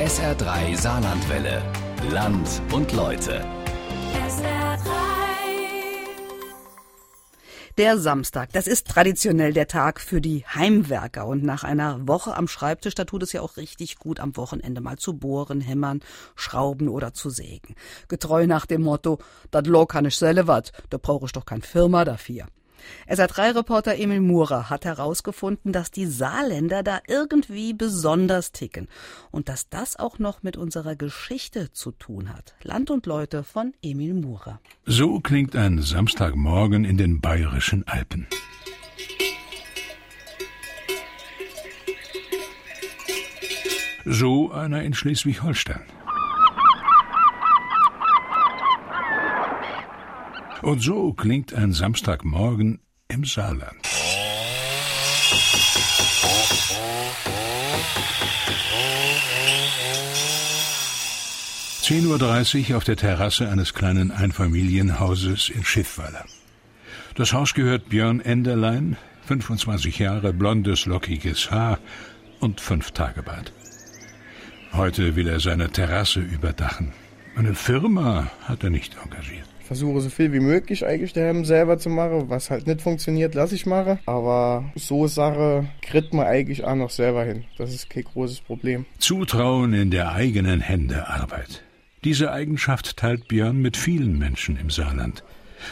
SR3 Saarlandwelle. Land und Leute. Der Samstag, das ist traditionell der Tag für die Heimwerker. Und nach einer Woche am Schreibtisch, da tut es ja auch richtig gut, am Wochenende mal zu bohren, hämmern, schrauben oder zu sägen. Getreu nach dem Motto, dat Lo kann ich selber da brauche ich doch kein Firma dafür. SR3-Reporter Emil Murer hat herausgefunden, dass die Saarländer da irgendwie besonders ticken und dass das auch noch mit unserer Geschichte zu tun hat. Land und Leute von Emil Murer. So klingt ein Samstagmorgen in den bayerischen Alpen. So einer in Schleswig-Holstein. Und so klingt ein Samstagmorgen im Saarland. Zehn Uhr dreißig auf der Terrasse eines kleinen Einfamilienhauses in Schiffweiler. Das Haus gehört Björn Enderlein, 25 Jahre, blondes, lockiges Haar und fünf Tage Bart. Heute will er seine Terrasse überdachen. Eine Firma hat er nicht engagiert versuche so viel wie möglich eigentlich daheim selber zu machen. Was halt nicht funktioniert, lasse ich machen. Aber so Sache kriegt man eigentlich auch noch selber hin. Das ist kein großes Problem. Zutrauen in der eigenen Hände Arbeit. Diese Eigenschaft teilt Björn mit vielen Menschen im Saarland.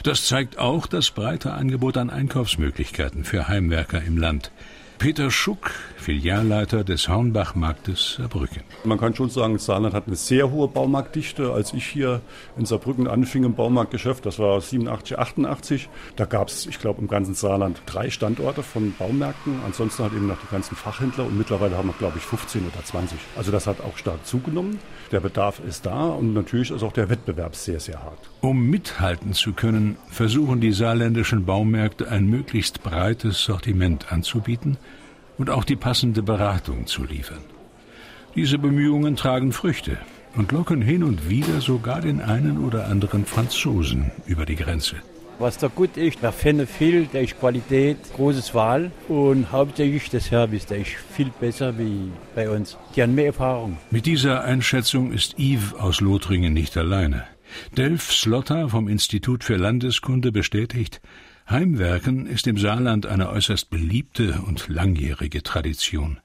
Das zeigt auch das breite Angebot an Einkaufsmöglichkeiten für Heimwerker im Land. Peter Schuck, Filialleiter des Hornbachmarktes Saarbrücken. Man kann schon sagen, Saarland hat eine sehr hohe Baumarktdichte. Als ich hier in Saarbrücken anfing im Baumarktgeschäft, das war 87, 88, da gab es, ich glaube, im ganzen Saarland drei Standorte von Baumärkten. Ansonsten halt eben noch die ganzen Fachhändler und mittlerweile haben wir, glaube ich, 15 oder 20. Also das hat auch stark zugenommen. Der Bedarf ist da und natürlich ist auch der Wettbewerb sehr, sehr hart. Um mithalten zu können, versuchen die saarländischen Baumärkte ein möglichst breites Sortiment anzubieten und auch die passende Beratung zu liefern. Diese Bemühungen tragen Früchte und locken hin und wieder sogar den einen oder anderen Franzosen über die Grenze. Was da gut ist, wir finden viel, der ist Qualität, großes Wahl und hauptsächlich der Service, der ist viel besser wie bei uns. Die haben mehr Erfahrung. Mit dieser Einschätzung ist Yves aus Lothringen nicht alleine. Delf Slotter vom Institut für Landeskunde bestätigt, Heimwerken ist im Saarland eine äußerst beliebte und langjährige Tradition.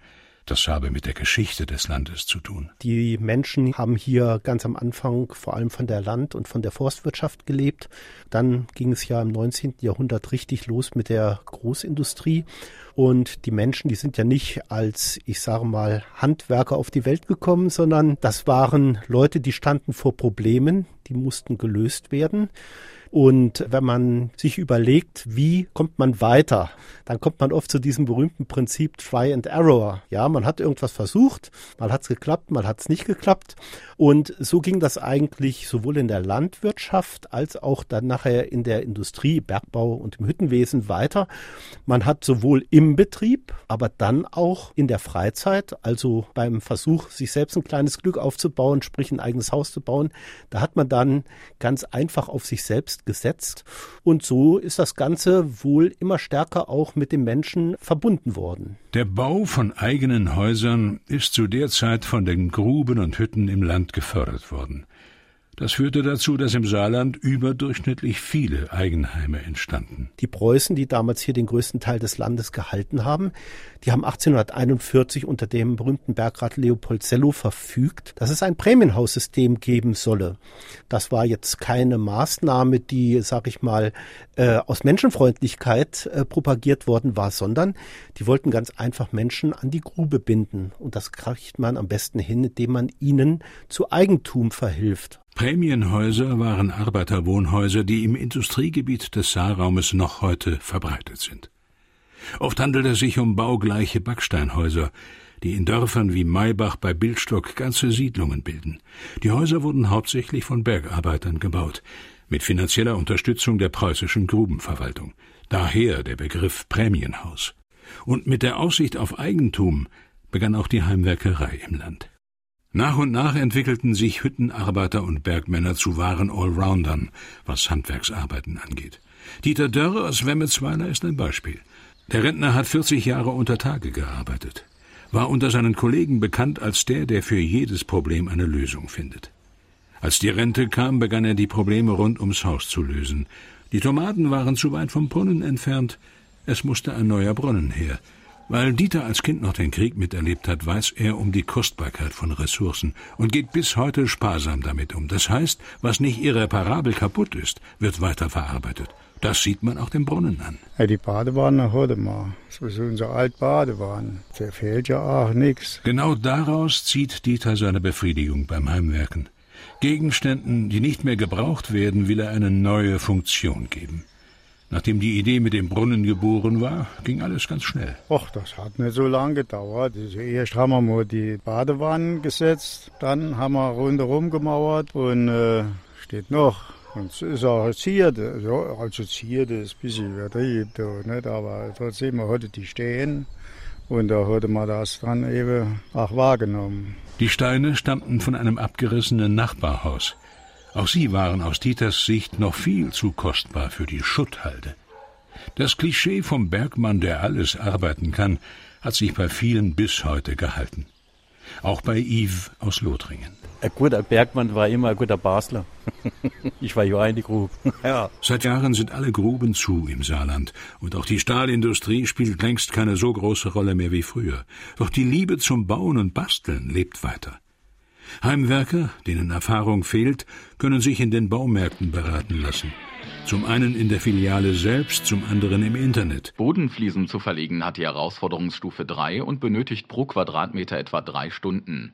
Das habe mit der Geschichte des Landes zu tun. Die Menschen haben hier ganz am Anfang vor allem von der Land- und von der Forstwirtschaft gelebt. Dann ging es ja im 19. Jahrhundert richtig los mit der Großindustrie. Und die Menschen, die sind ja nicht als, ich sage mal, Handwerker auf die Welt gekommen, sondern das waren Leute, die standen vor Problemen, die mussten gelöst werden. Und wenn man sich überlegt, wie kommt man weiter, dann kommt man oft zu diesem berühmten Prinzip Try and Error. Ja, man hat irgendwas versucht, mal hat es geklappt, mal hat es nicht geklappt. Und so ging das eigentlich sowohl in der Landwirtschaft als auch dann nachher in der Industrie, Bergbau und im Hüttenwesen weiter. Man hat sowohl im Betrieb, aber dann auch in der Freizeit, also beim Versuch, sich selbst ein kleines Glück aufzubauen, sprich ein eigenes Haus zu bauen, da hat man dann ganz einfach auf sich selbst gesetzt. Und so ist das Ganze wohl immer stärker auch mit dem Menschen verbunden worden. Der Bau von eigenen Häusern ist zu der Zeit von den Gruben und Hütten im Land gefördert worden. Das führte dazu, dass im Saarland überdurchschnittlich viele Eigenheime entstanden. Die Preußen, die damals hier den größten Teil des Landes gehalten haben, die haben 1841 unter dem berühmten Bergrat Leopold Sello verfügt, dass es ein Prämienhaussystem geben solle. Das war jetzt keine Maßnahme, die, sag ich mal, äh, aus Menschenfreundlichkeit äh, propagiert worden war, sondern die wollten ganz einfach Menschen an die Grube binden. Und das kriegt man am besten hin, indem man ihnen zu Eigentum verhilft. Prämienhäuser waren Arbeiterwohnhäuser, die im Industriegebiet des Saarraumes noch heute verbreitet sind. Oft handelt es sich um baugleiche Backsteinhäuser, die in Dörfern wie Maybach bei Bildstock ganze Siedlungen bilden. Die Häuser wurden hauptsächlich von Bergarbeitern gebaut, mit finanzieller Unterstützung der preußischen Grubenverwaltung. Daher der Begriff Prämienhaus. Und mit der Aussicht auf Eigentum begann auch die Heimwerkerei im Land. Nach und nach entwickelten sich Hüttenarbeiter und Bergmänner zu wahren Allroundern, was Handwerksarbeiten angeht. Dieter Dörre aus Wemmetsweiler ist ein Beispiel. Der Rentner hat 40 Jahre unter Tage gearbeitet. war unter seinen Kollegen bekannt als der, der für jedes Problem eine Lösung findet. Als die Rente kam, begann er die Probleme rund ums Haus zu lösen. Die Tomaten waren zu weit vom Brunnen entfernt, es musste ein neuer Brunnen her. Weil Dieter als Kind noch den Krieg miterlebt hat, weiß er um die Kostbarkeit von Ressourcen und geht bis heute sparsam damit um. Das heißt, was nicht irreparabel kaputt ist, wird weiterverarbeitet. Das sieht man auch dem Brunnen an. Ja, die Badewanne heute mal. So ist unser Altbadewanne. Da fehlt ja auch nichts. Genau daraus zieht Dieter seine Befriedigung beim Heimwerken. Gegenständen, die nicht mehr gebraucht werden, will er eine neue Funktion geben. Nachdem die Idee mit dem Brunnen geboren war, ging alles ganz schnell. Och, das hat nicht so lange gedauert. Erst haben wir mal die Badewannen gesetzt, dann haben wir rundherum gemauert und äh, steht noch. Und es ist auch Zierde, ja, also Zierde ist ein bisschen übertrieben, nicht? aber trotzdem, man hatte die stehen und da hatte man das dann eben auch wahrgenommen. Die Steine stammten von einem abgerissenen Nachbarhaus. Auch sie waren aus Dieters Sicht noch viel zu kostbar für die Schutthalde. Das Klischee vom Bergmann, der alles arbeiten kann, hat sich bei vielen bis heute gehalten. Auch bei Yves aus Lothringen. Ein guter Bergmann war immer ein guter Basler. ich war ja in die Grube. ja. Seit Jahren sind alle Gruben zu im Saarland. Und auch die Stahlindustrie spielt längst keine so große Rolle mehr wie früher. Doch die Liebe zum Bauen und Basteln lebt weiter. Heimwerker, denen Erfahrung fehlt, können sich in den Baumärkten beraten lassen. Zum einen in der Filiale selbst, zum anderen im Internet. Bodenfliesen zu verlegen hat die Herausforderungsstufe 3 und benötigt pro Quadratmeter etwa drei Stunden.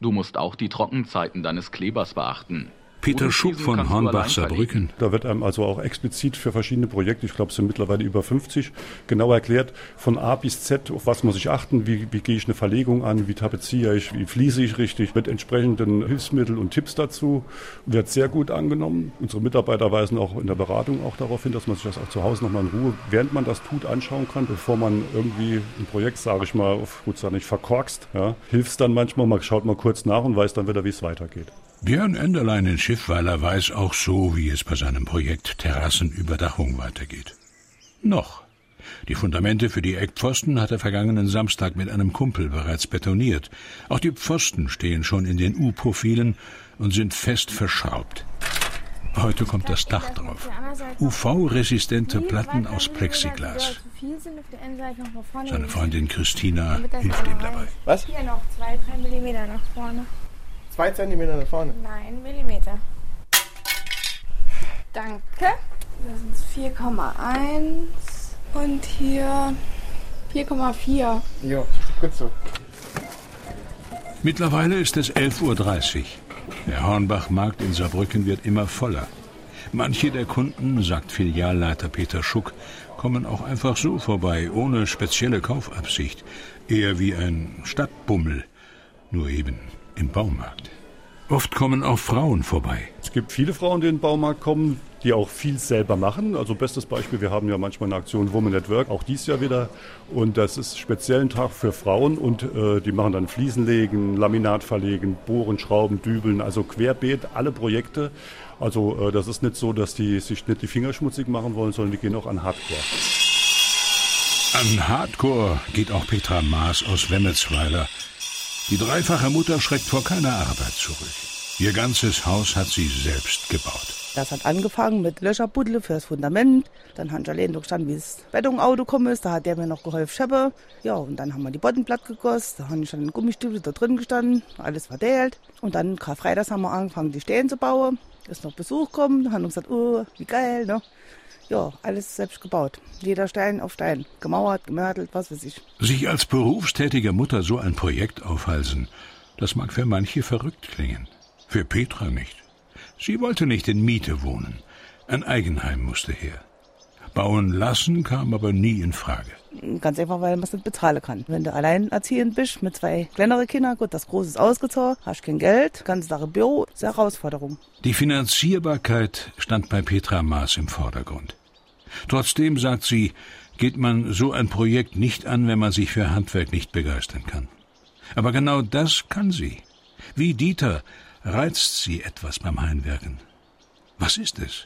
Du musst auch die Trockenzeiten deines Klebers beachten. Peter Schuck von Hornbach-Saarbrücken. Da wird einem also auch explizit für verschiedene Projekte, ich glaube es sind mittlerweile über 50, genau erklärt, von A bis Z, auf was muss ich achten, wie, wie gehe ich eine Verlegung an, wie tapeziere ich, wie fließe ich richtig, mit entsprechenden Hilfsmitteln und Tipps dazu, wird sehr gut angenommen. Unsere Mitarbeiter weisen auch in der Beratung auch darauf hin, dass man sich das auch zu Hause nochmal in Ruhe, während man das tut, anschauen kann, bevor man irgendwie ein Projekt, sage ich mal, auf gut sagen, nicht verkorkst. Ja. Hilft dann manchmal, man schaut mal kurz nach und weiß dann wieder, wie es weitergeht. Björn Enderlein in Schiffweiler weiß auch so, wie es bei seinem Projekt Terrassenüberdachung weitergeht. Noch. Die Fundamente für die Eckpfosten hat er vergangenen Samstag mit einem Kumpel bereits betoniert. Auch die Pfosten stehen schon in den U-Profilen und sind fest verschraubt. Heute kommt das Dach drauf. UV-resistente Platten aus Plexiglas. Seine Freundin Christina hilft ihm dabei. Was? Hier noch zwei, drei Millimeter nach vorne. Zwei Zentimeter nach vorne? Nein, Millimeter. Danke. Das sind 4,1 und hier 4,4. Ja, gut so. Mittlerweile ist es 11.30 Uhr. Der Hornbach-Markt in Saarbrücken wird immer voller. Manche der Kunden, sagt Filialleiter Peter Schuck, kommen auch einfach so vorbei, ohne spezielle Kaufabsicht. Eher wie ein Stadtbummel. Nur eben im Baumarkt. Oft kommen auch Frauen vorbei. Es gibt viele Frauen, die in den Baumarkt kommen, die auch viel selber machen. Also bestes Beispiel, wir haben ja manchmal eine Aktion Woman at Work, auch dies Jahr wieder. Und das ist speziell ein Tag für Frauen und äh, die machen dann Fliesen legen, Laminat verlegen, Bohren, Schrauben, Dübeln, also querbeet, alle Projekte. Also äh, das ist nicht so, dass die sich nicht die Finger schmutzig machen wollen, sondern die gehen auch an Hardcore. An Hardcore geht auch Petra Maas aus Wemmelsweiler. Die dreifache Mutter schreckt vor keiner Arbeit zurück. Ihr ganzes Haus hat sie selbst gebaut. Das hat angefangen mit Löcherbuddle fürs Fundament. Dann hat Jalen gestanden, wie das Betonauto gekommen ist. Da hat der mir noch geholfen scheppe. Ja, und dann haben wir die Boddenplatte gegossen. Da habe ich dann Gummistiefel da drin gestanden. Alles verteilt. Und dann Karfreitags haben wir angefangen, die Stehen zu bauen. Ist noch Besuch gekommen. Haben wir gesagt, oh, wie geil, ne? Ja, alles selbst gebaut. Jeder Stein auf Stein. Gemauert, gemörtelt, was weiß ich. Sich als berufstätige Mutter so ein Projekt aufhalsen, das mag für manche verrückt klingen. Für Petra nicht. Sie wollte nicht in Miete wohnen. Ein Eigenheim musste her. Bauen lassen kam aber nie in Frage. Ganz einfach, weil man es nicht bezahlen kann. Wenn du alleinerziehend bist mit zwei kleineren Kindern, gut, das Große ist ausgezogen, hast kein Geld, ganze Sache Büro, ist eine Herausforderung. Die Finanzierbarkeit stand bei Petra Maas im Vordergrund. Trotzdem, sagt sie, geht man so ein Projekt nicht an, wenn man sich für Handwerk nicht begeistern kann. Aber genau das kann sie. Wie Dieter reizt sie etwas beim Heimwerken. Was ist es?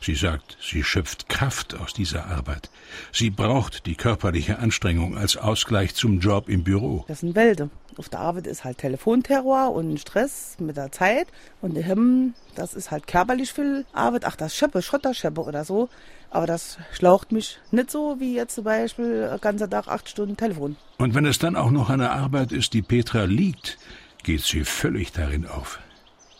Sie sagt, sie schöpft Kraft aus dieser Arbeit. Sie braucht die körperliche Anstrengung als Ausgleich zum Job im Büro. Das sind Wälder. Auf der Arbeit ist halt Telefonterror und Stress mit der Zeit. Und die Hemmen, das ist halt körperlich viel Arbeit. Ach, das Scheppe, Schotterscheppe oder so. Aber das schlaucht mich nicht so wie jetzt zum Beispiel den ganzen Tag acht Stunden Telefon. Und wenn es dann auch noch eine Arbeit ist, die Petra liegt, geht sie völlig darin auf.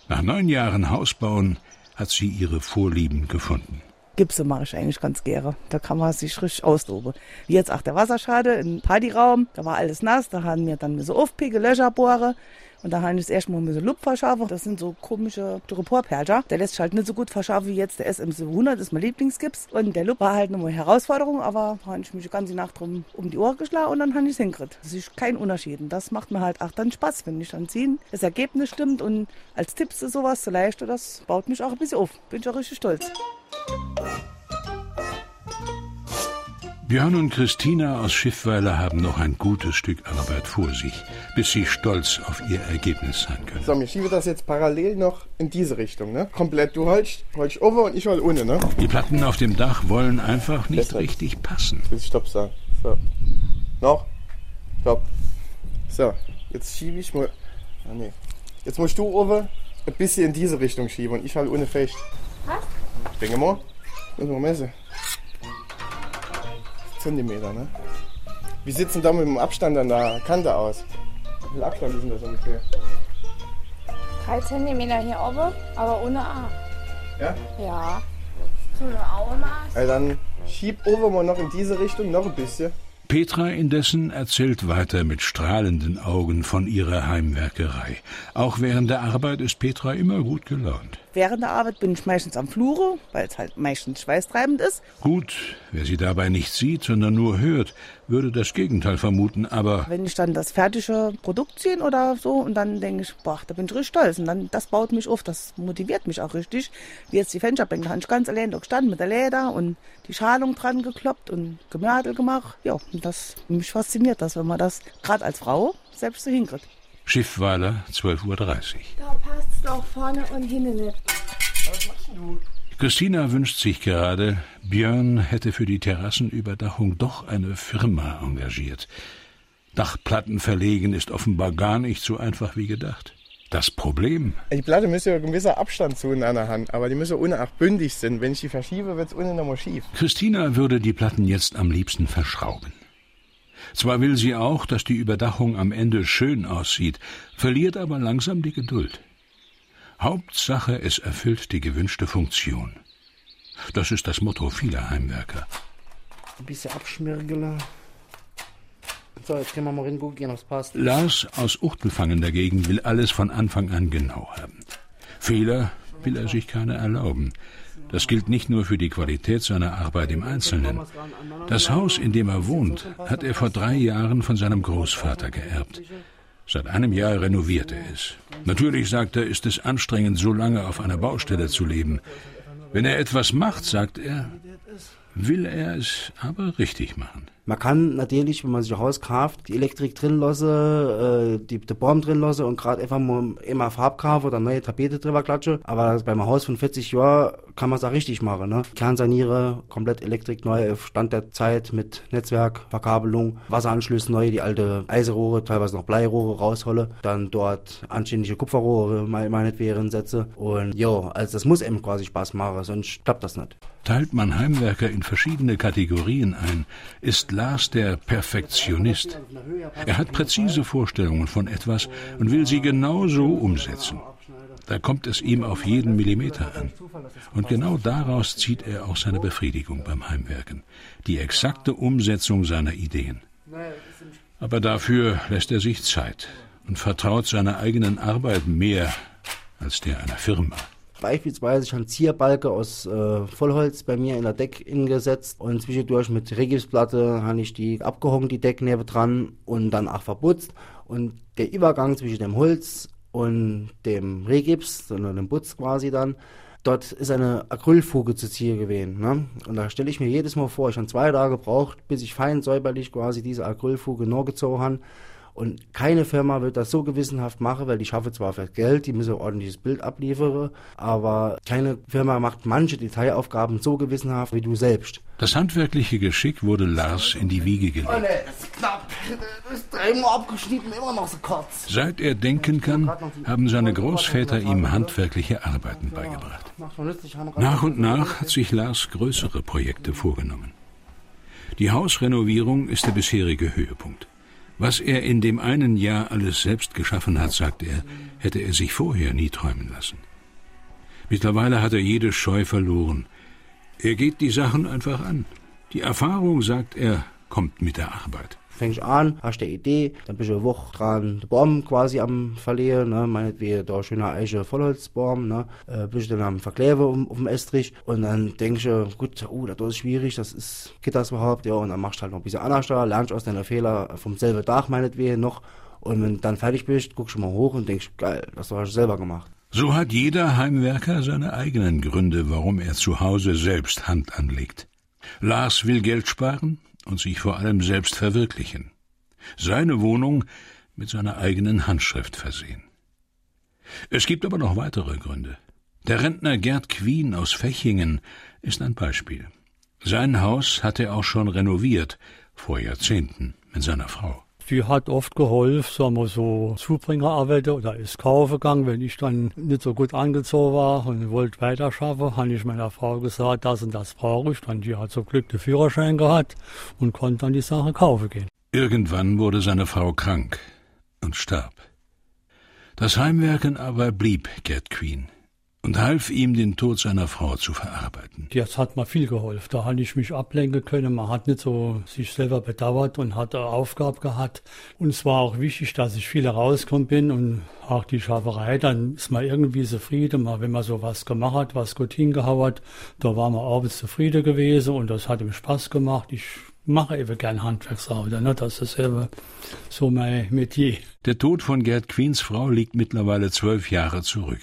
Nach neun Jahren Hausbauen hat sie ihre Vorlieben gefunden. Gipse mache ich eigentlich ganz gerne. Da kann man sich richtig austoben. Wie jetzt auch der Wasserschade im Partyraum. Da war alles nass. Da haben wir dann so aufpicke, Löcher bohren. Und da habe ich das erste Mal ein bisschen Luft verschaffen. Das sind so komische Styroporpercher. Der lässt sich halt nicht so gut verschaffen wie jetzt der SM700. Das ist mein Lieblingsgips. Und der Luft war halt eine Herausforderung. Aber da habe ich mich die ganze Nacht drum um die Ohren geschlagen und dann habe ich es hingekriegt. Das ist kein Unterschied. Und das macht mir halt auch dann Spaß, wenn ich dann ziehen. Das Ergebnis stimmt. Und als Tipps ist sowas zu leicht. Das baut mich auch ein bisschen auf. Bin ich auch richtig stolz. Björn und Christina aus Schiffweiler haben noch ein gutes Stück Arbeit vor sich, bis sie stolz auf ihr Ergebnis sein können. So, wir schieben das jetzt parallel noch in diese Richtung, ne? Komplett. Du holst, holst over und ich hol ohne, ne? Die Platten auf dem Dach wollen einfach nicht Deshalb. richtig passen. Bis Stopp sagen. So. Noch. Stopp. So, jetzt schiebe ich mal. Ah, nee. Jetzt musst du over ein bisschen in diese Richtung schieben und ich halt ohne fest. Was? Ich denke mal. Müssen wir messen. Zentimeter, ne? Wie sieht denn da mit dem Abstand an der Kante aus? Wie viel Abstand ist denn das ungefähr? 3 cm hier oben, aber ohne A. Ja? Ja. So eine Augenmaß. Also dann schieb over mal noch in diese Richtung, noch ein bisschen. Petra indessen erzählt weiter mit strahlenden Augen von ihrer Heimwerkerei. Auch während der Arbeit ist Petra immer gut gelaunt. Während der Arbeit bin ich meistens am Flure, weil es halt meistens schweißtreibend ist. Gut, wer sie dabei nicht sieht, sondern nur hört, würde das Gegenteil vermuten, aber Wenn ich dann das fertige Produkt ziehe oder so und dann denke ich, boah, da bin ich richtig stolz. Und dann, das baut mich auf, das motiviert mich auch richtig. Wie jetzt die Fensterbänke, da habe ich ganz allein da gestanden mit der Leder und die Schalung dran gekloppt und Gemörtel gemacht. Ja, und das, mich fasziniert das, wenn man das gerade als Frau selbst so hinkriegt. Schiffweiler 12.30 Uhr. Da passt es doch vorne und hinten nicht. Christina wünscht sich gerade, Björn hätte für die Terrassenüberdachung doch eine Firma engagiert. Dachplatten verlegen ist offenbar gar nicht so einfach wie gedacht. Das Problem, Die Platte müsste ja ein gewisser Abstand zu in einer Hand, aber die müssen ohne auch bündig sind. Wenn ich die verschiebe, wird es ohne nochmal schief. Christina würde die Platten jetzt am liebsten verschrauben. Zwar will sie auch, dass die Überdachung am Ende schön aussieht, verliert aber langsam die Geduld. Hauptsache, es erfüllt die gewünschte Funktion. Das ist das Motto vieler Heimwerker. Ein bisschen abschmirgeln. So, jetzt können wir mal hingucken, ob es passt. Lars aus Uchtelfangen dagegen will alles von Anfang an genau haben. Fehler will er sich keine erlauben. Das gilt nicht nur für die Qualität seiner Arbeit im Einzelnen. Das Haus, in dem er wohnt, hat er vor drei Jahren von seinem Großvater geerbt. Seit einem Jahr renoviert er es. Natürlich, sagt er, ist es anstrengend, so lange auf einer Baustelle zu leben. Wenn er etwas macht, sagt er, will er es aber richtig machen. Man kann natürlich, wenn man sich ein Haus kauft, die Elektrik drin lassen, äh, die, die Baum drin lassen und gerade einfach mal immer Farbkaufe oder neue Tapete drüber klatschen. Aber beim Haus von 40 Jahren kann man es auch richtig machen. Ne? Kernsaniere, komplett Elektrik neu Stand der Zeit mit Netzwerk, Verkabelung, Wasseranschlüsse neu, die alte Eisenrohre, teilweise noch Bleirohre rausholen. Dann dort anständige Kupferrohre, me- meinetwegen setze. Und ja, also das muss eben quasi Spaß machen, sonst klappt das nicht. Teilt man Heimwerker in verschiedene Kategorien ein, ist Lars der Perfektionist. Er hat präzise Vorstellungen von etwas und will sie genau so umsetzen. Da kommt es ihm auf jeden Millimeter an. Und genau daraus zieht er auch seine Befriedigung beim Heimwerken. Die exakte Umsetzung seiner Ideen. Aber dafür lässt er sich Zeit und vertraut seiner eigenen Arbeit mehr als der einer Firma. Beispielsweise Zierbalke aus äh, Vollholz bei mir in der Deck gesetzt und zwischendurch mit Regipsplatte habe ich die abgehoben, die Decknäbe dran und dann auch verputzt. Und der Übergang zwischen dem Holz und dem Regips, sondern dem Putz quasi dann, dort ist eine Acrylfuge zu ziehen gewesen. Ne? Und da stelle ich mir jedes Mal vor, ich habe zwei Tage gebraucht, bis ich fein säuberlich quasi diese Acrylfuge noch gezogen habe. Und keine Firma wird das so gewissenhaft machen, weil die schaffen zwar für Geld, die müssen ein ordentliches Bild abliefern, aber keine Firma macht manche Detailaufgaben so gewissenhaft wie du selbst. Das handwerkliche Geschick wurde Lars in die Wiege gelegt. Oh nee, das ist knapp. Das ist dreimal abgeschnitten, immer noch so kurz. Seit er denken kann, haben seine Großväter ihm handwerkliche Arbeiten beigebracht. Nach und nach hat sich Lars größere Projekte vorgenommen. Die Hausrenovierung ist der bisherige Höhepunkt. Was er in dem einen Jahr alles selbst geschaffen hat, sagt er, hätte er sich vorher nie träumen lassen. Mittlerweile hat er jede Scheu verloren. Er geht die Sachen einfach an. Die Erfahrung, sagt er, kommt mit der Arbeit fängst an, hast eine Idee, dann bist du eine Woche dran, den Baum quasi am Verlieren, ne, meinetwegen da schöner Eiche Vollholzbaum, ne, äh, bist du dann am Verkleben um, auf dem Estrich und dann denkst du, gut, oh, das ist schwierig, das ist, geht das überhaupt, ja, und dann machst du halt noch ein bisschen anders da, lernst aus deiner Fehler vom selben Dach meinetwegen noch und wenn du dann fertig bist, guckst du mal hoch und denkst, geil, das hast du selber gemacht. So hat jeder Heimwerker seine eigenen Gründe, warum er zu Hause selbst Hand anlegt. Lars will Geld sparen, und sich vor allem selbst verwirklichen. Seine Wohnung mit seiner eigenen Handschrift versehen. Es gibt aber noch weitere Gründe. Der Rentner Gerd Quien aus Fechingen ist ein Beispiel. Sein Haus hat er auch schon renoviert, vor Jahrzehnten, mit seiner Frau. Die hat oft geholfen, sagen wir so, Zubringerarbeiter oder ist kaufen gegangen. Wenn ich dann nicht so gut angezogen war und wollte weiterschaffen, habe ich meiner Frau gesagt, das und das brauche ich. Dann die hat zum Glück den Führerschein gehabt und konnte dann die Sache kaufen gehen. Irgendwann wurde seine Frau krank und starb. Das Heimwerken aber blieb Gerd Queen und half ihm, den Tod seiner Frau zu verarbeiten. Das hat mir viel geholfen. Da habe ich mich ablenken können. Man hat nicht so sich selber bedauert und hat eine Aufgabe gehabt. Und es war auch wichtig, dass ich viel rausgekommen bin und auch die Schaferei. Dann ist man irgendwie zufrieden. Wenn man so was gemacht hat, was gut hingehauen hat, da war man abends zufrieden gewesen und das hat ihm Spaß gemacht. Ich mache eben gern Handwerksarbeit. Ne? Das ist eben so mein Metier. Der Tod von Gerd Queens Frau liegt mittlerweile zwölf Jahre zurück.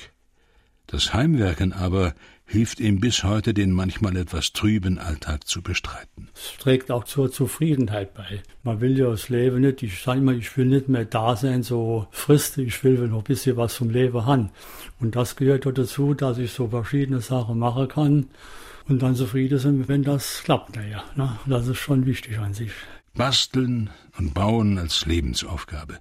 Das Heimwerken aber hilft ihm bis heute, den manchmal etwas trüben Alltag zu bestreiten. Es trägt auch zur Zufriedenheit bei. Man will ja das Leben nicht, ich sage immer, ich will nicht mehr da sein, so frist, ich will noch ein bisschen was vom Leben haben. Und das gehört auch dazu, dass ich so verschiedene Sachen machen kann und dann zufrieden sind, wenn das klappt. Naja, ne? das ist schon wichtig an sich. Basteln und Bauen als Lebensaufgabe.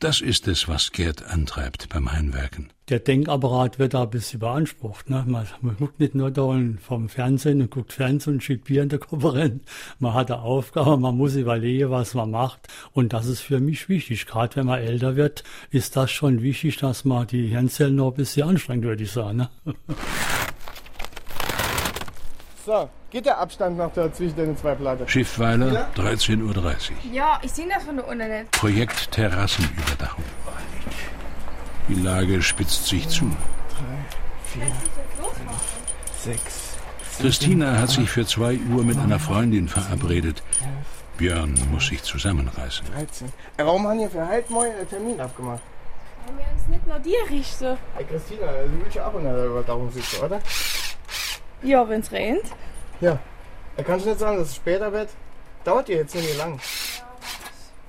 Das ist es, was Gerd antreibt beim Heimwerken. Der Denkapparat wird da ein bisschen beansprucht. Ne? Man, man guckt nicht nur da vom Fernsehen und guckt Fernsehen und schiebt Bier in der Kopf rein. Man hat eine Aufgabe, man muss überlegen, was man macht. Und das ist für mich wichtig. Gerade wenn man älter wird, ist das schon wichtig, dass man die Hirnzellen noch ein bisschen anstrengt, würde ich sagen. Ne? So, geht der Abstand noch da zwischen den zwei Platten? Schiffweiler, ja? 13.30 Uhr. Ja, ich sehe das von der unten nicht. Projekt Terrassenüberdachung. Die Lage spitzt sich zu. Drei, vier, sechs. Christina hat sich für zwei Uhr mit einer Freundin verabredet. Björn muss sich zusammenreißen. 13. Warum haben wir für halb morgen einen Termin abgemacht? Weil wir uns nicht nur dir richten. Hey Christina, du willst ja auch in der Überdachung sitzen, oder? Ja, wenn es regnet. Ja. Da kannst du nicht sagen, dass es später wird. Dauert dir jetzt nicht lang.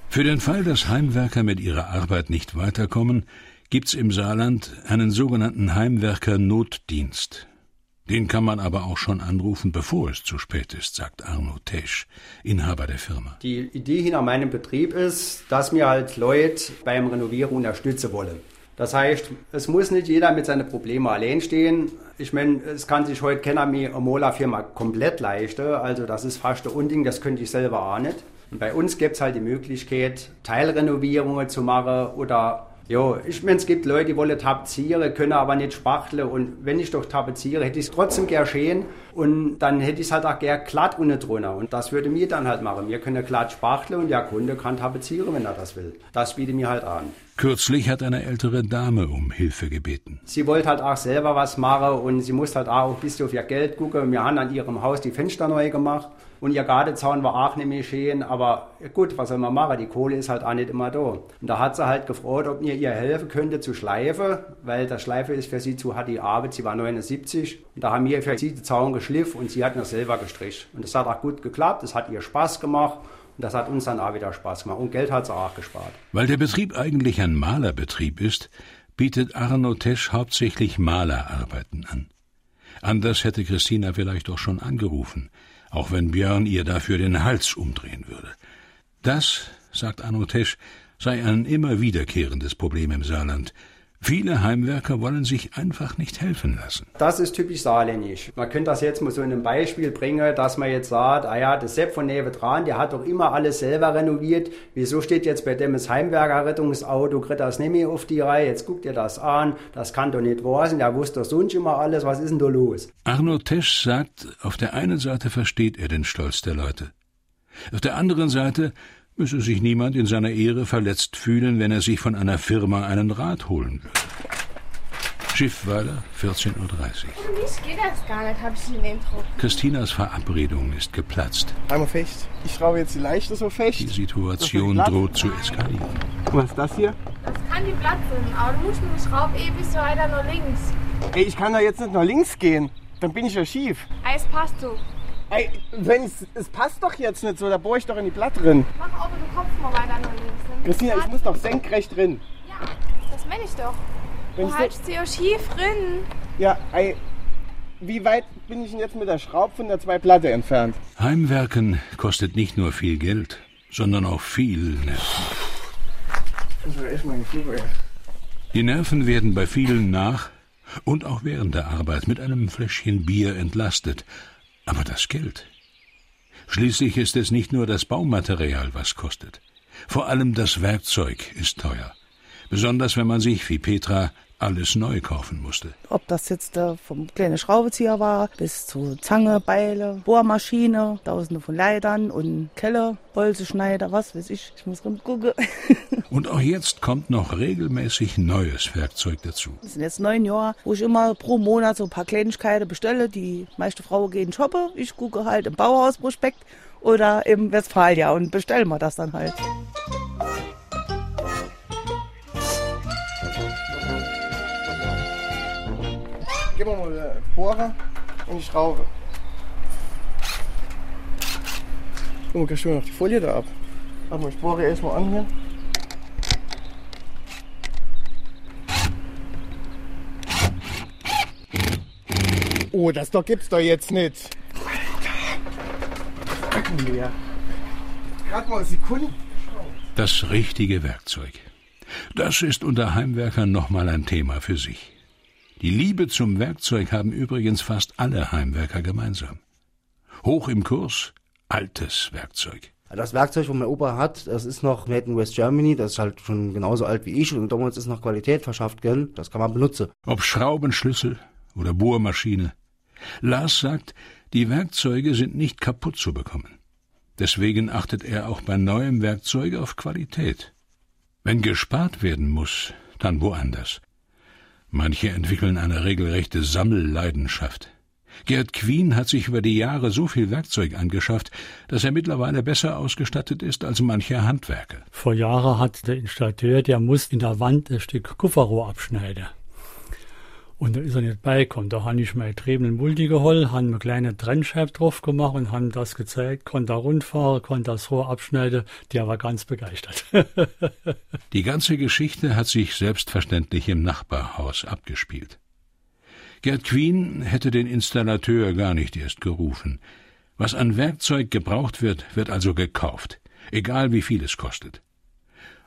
Für den Fall, dass Heimwerker mit ihrer Arbeit nicht weiterkommen, gibt's im Saarland einen sogenannten Heimwerker-Notdienst. Den kann man aber auch schon anrufen, bevor es zu spät ist, sagt Arno Tesch, Inhaber der Firma. Die Idee hinter meinem Betrieb ist, dass wir halt Leute beim Renovieren unterstützen wollen. Das heißt, es muss nicht jeder mit seinen Problemen allein stehen. Ich meine, es kann sich heute keiner mehr eine Mola-Firma komplett leisten. Also das ist fast ein Unding, das könnte ich selber auch nicht. Und bei uns gibt es halt die Möglichkeit, Teilrenovierungen zu machen oder ja, ich meine, es gibt Leute, die wollen tapezieren, können aber nicht spachteln. Und wenn ich doch tapeziere, hätte ich es trotzdem gern schön. Und dann hätte ich es halt auch gern glatt unten drunter. Und das würde mir dann halt machen. Wir können glatt spachteln und der Kunde kann tapezieren, wenn er das will. Das biete mir halt an. Kürzlich hat eine ältere Dame um Hilfe gebeten. Sie wollte halt auch selber was machen und sie musste halt auch ein bisschen auf ihr Geld gucken. Wir haben an ihrem Haus die Fenster neu gemacht und ihr Gartenzaun war auch nicht mehr schön. Aber gut, was soll man machen? Die Kohle ist halt auch nicht immer da. Und da hat sie halt gefragt, ob mir ihr helfen könnte zu schleifen, weil das Schleife ist für sie zu hart die Arbeit. Sie war 79 und da haben wir für sie den Zaun geschliffen und sie hat mir selber gestrichen. Und das hat auch gut geklappt, es hat ihr Spaß gemacht Und das hat uns dann auch wieder Spaß gemacht. Und Geld hat es auch gespart. Weil der Betrieb eigentlich ein Malerbetrieb ist, bietet Arno Tesch hauptsächlich Malerarbeiten an. Anders hätte Christina vielleicht auch schon angerufen, auch wenn Björn ihr dafür den Hals umdrehen würde. Das, sagt Arno Tesch, sei ein immer wiederkehrendes Problem im Saarland. Viele Heimwerker wollen sich einfach nicht helfen lassen. Das ist typisch saarländisch. Man könnte das jetzt mal so in einem Beispiel bringen, dass man jetzt sagt, ah ja, der Sepp von Nevedran, der hat doch immer alles selber renoviert. Wieso steht jetzt bei dem das Heimwerker-Rettungsauto, kriegt das nicht mehr auf die Reihe? Jetzt guckt ihr das an, das kann doch nicht wahr sein, der wusste doch sonst immer alles, was ist denn da los? Arno Tesch sagt, auf der einen Seite versteht er den Stolz der Leute. Auf der anderen Seite müsse sich niemand in seiner Ehre verletzt fühlen, wenn er sich von einer Firma einen Rat holen würde. Schiffweiler, 14.30 Uhr. Ich geht das gar nicht, habe ich in den Druck. Christinas Verabredung ist geplatzt. Einmal fest. Ich schraube jetzt die Leichte so fest. Die Situation droht zu eskalieren. Was ist das hier? Das kann die Blatt sein, aber du musst mit dem Schraub ewig so weiter nach links. Ey, ich kann da jetzt nicht nach links gehen. Dann bin ich ja schief. Eis passt du. Ey, wenn es, passt doch jetzt nicht so, da bohre ich doch in die Blatt drin. Mach aber den Kopf mal weiter nach links. dann Christina, ich muss doch senkrecht drin. Ja, das meine ich doch. Wenn du ich hältst sie ja schief drin. Ja, ey, wie weit bin ich denn jetzt mit der Schraube von der zwei Platte entfernt? Heimwerken kostet nicht nur viel Geld, sondern auch viel Nerven. Das war echt meine Figur. Die Nerven werden bei vielen nach und auch während der Arbeit mit einem Fläschchen Bier entlastet. Aber das Geld. Schließlich ist es nicht nur das Baumaterial, was kostet. Vor allem das Werkzeug ist teuer. Besonders wenn man sich, wie Petra, alles neu kaufen musste. Ob das jetzt äh, vom kleinen Schraubenzieher war, bis zu Zange, Beile, Bohrmaschine, tausende von Leitern und Keller, Bolzenschneider, was weiß ich. Ich muss rumgucken. Und auch jetzt kommt noch regelmäßig neues Werkzeug dazu. Das sind jetzt neun Jahre, wo ich immer pro Monat so ein paar Kleinigkeiten bestelle. Die meiste Frauen gehen shoppen. Ich gucke halt im Bauhausprospekt oder im Westfalia und bestelle mir das dann halt. Gib mir mal den Bohrer und die Schraube. Guck mal, kannst du noch die Folie da ab? Warte mal, ich bohre erstmal an hier. Oh, das doch gibt's doch jetzt nicht. Alter. Rücken leer. Gerade mal Sekunden. Das richtige Werkzeug. Das ist unter Heimwerkern nochmal ein Thema für sich. Die Liebe zum Werkzeug haben übrigens fast alle Heimwerker gemeinsam. Hoch im Kurs altes Werkzeug. Das Werkzeug, was mein Opa hat, das ist noch made in West Germany, das ist halt schon genauso alt wie ich und damals ist noch Qualität verschafft, gell? Das kann man benutzen. Ob Schraubenschlüssel oder Bohrmaschine. Lars sagt, die Werkzeuge sind nicht kaputt zu bekommen. Deswegen achtet er auch bei neuem Werkzeug auf Qualität. Wenn gespart werden muss, dann woanders. Manche entwickeln eine regelrechte Sammelleidenschaft. Gerd Quien hat sich über die Jahre so viel Werkzeug angeschafft, dass er mittlerweile besser ausgestattet ist als mancher Handwerker. Vor Jahren hat der Installateur, der muss in der Wand ein Stück Kupferrohr abschneiden. Und da ist er nicht beigekommen. Da habe ich mein Trebel Multi geholt, habe eine kleine Trennscheibe drauf gemacht und habe das gezeigt, konnte da rundfahren, konnte das Rohr abschneiden. Der war ganz begeistert. Die ganze Geschichte hat sich selbstverständlich im Nachbarhaus abgespielt. Gerd Queen hätte den Installateur gar nicht erst gerufen. Was an Werkzeug gebraucht wird, wird also gekauft, egal wie viel es kostet.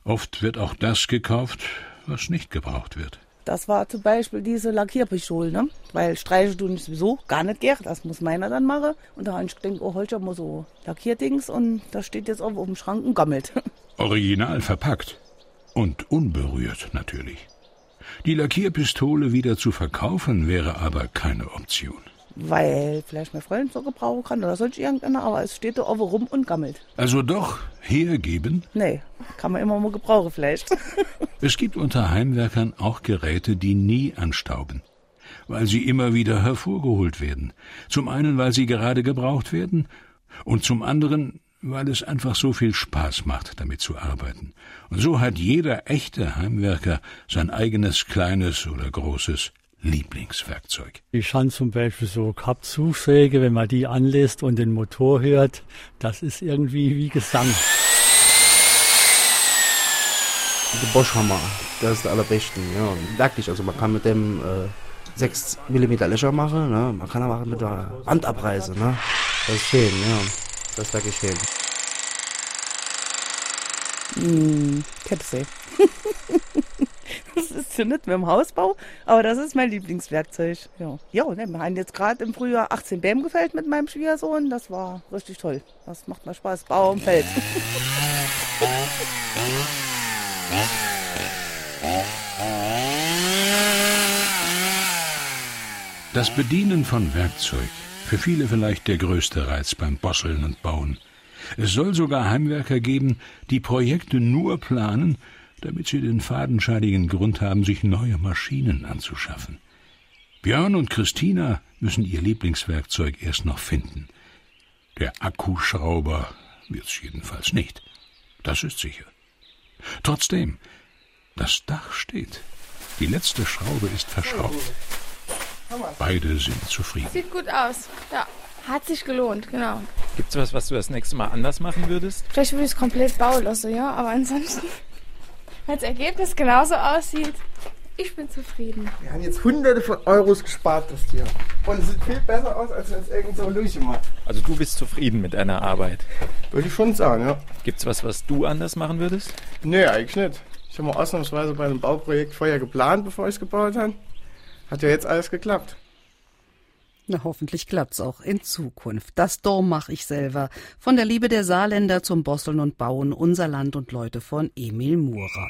Oft wird auch das gekauft, was nicht gebraucht wird. Das war zum Beispiel diese Lackierpistole, ne? Weil streichen tun ich sowieso gar nicht gern. Das muss meiner dann machen. Und da habe ich gedacht, oh, ich mal so Lackierdings und das steht jetzt auf dem Schrank und gammelt. Original verpackt. Und unberührt natürlich. Die Lackierpistole wieder zu verkaufen wäre aber keine Option. Weil vielleicht mein Freund so gebrauchen kann oder sonst irgendeiner, aber es steht da oben rum und gammelt. Also doch hergeben? Nee, kann man immer mal gebrauchen vielleicht. Es gibt unter Heimwerkern auch Geräte, die nie anstauben, weil sie immer wieder hervorgeholt werden. Zum einen, weil sie gerade gebraucht werden und zum anderen, weil es einfach so viel Spaß macht, damit zu arbeiten. Und so hat jeder echte Heimwerker sein eigenes kleines oder großes Lieblingswerkzeug. Ich kann zum Beispiel so Kappzugsäge, wenn man die anlässt und den Motor hört, das ist irgendwie wie Gesang. Der Boschhammer, das ist der allerbeste. Ja. Wirklich, also man kann mit dem äh, 6 mm Löcher machen, ne? man kann aber mit der Hand abreißen. Ne? Das ist schön, ja. Das ist wirklich schön. Hm, Kettsee. das ist ja nicht mehr im Hausbau, aber das ist mein Lieblingswerkzeug. Ja, ja ne, wir haben jetzt gerade im Frühjahr 18 Bäume gefällt mit meinem Schwiegersohn. Das war richtig toll. Das macht mal Spaß. Baum fällt. Das Bedienen von Werkzeug, für viele vielleicht der größte Reiz beim Bosseln und Bauen. Es soll sogar Heimwerker geben, die Projekte nur planen, damit sie den fadenscheinigen Grund haben, sich neue Maschinen anzuschaffen. Björn und Christina müssen ihr Lieblingswerkzeug erst noch finden. Der Akkuschrauber wird's jedenfalls nicht. Das ist sicher. Trotzdem, das Dach steht. Die letzte Schraube ist verschraubt. Beide sind zufrieden. Sieht gut aus. Ja, hat sich gelohnt, genau. Gibt's was, was du das nächste Mal anders machen würdest? Vielleicht würde ich es komplett bauen lassen, ja. Aber ansonsten, wenn das Ergebnis genauso aussieht, ich bin zufrieden. Wir haben jetzt hunderte von Euros gespart, das Tier. Und es sieht viel besser aus, als wenn es irgend so Lüche macht. Also du bist zufrieden mit deiner Arbeit? Würde ich schon sagen, ja. Gibt's was, was du anders machen würdest? Nee, eigentlich nicht. Ich habe mal ausnahmsweise bei einem Bauprojekt vorher geplant, bevor ich es gebaut habe. Hat ja jetzt alles geklappt. Na, hoffentlich klappt's auch in Zukunft. Das Dorm mache ich selber. Von der Liebe der Saarländer zum Bosseln und Bauen, unser Land und Leute von Emil Murer.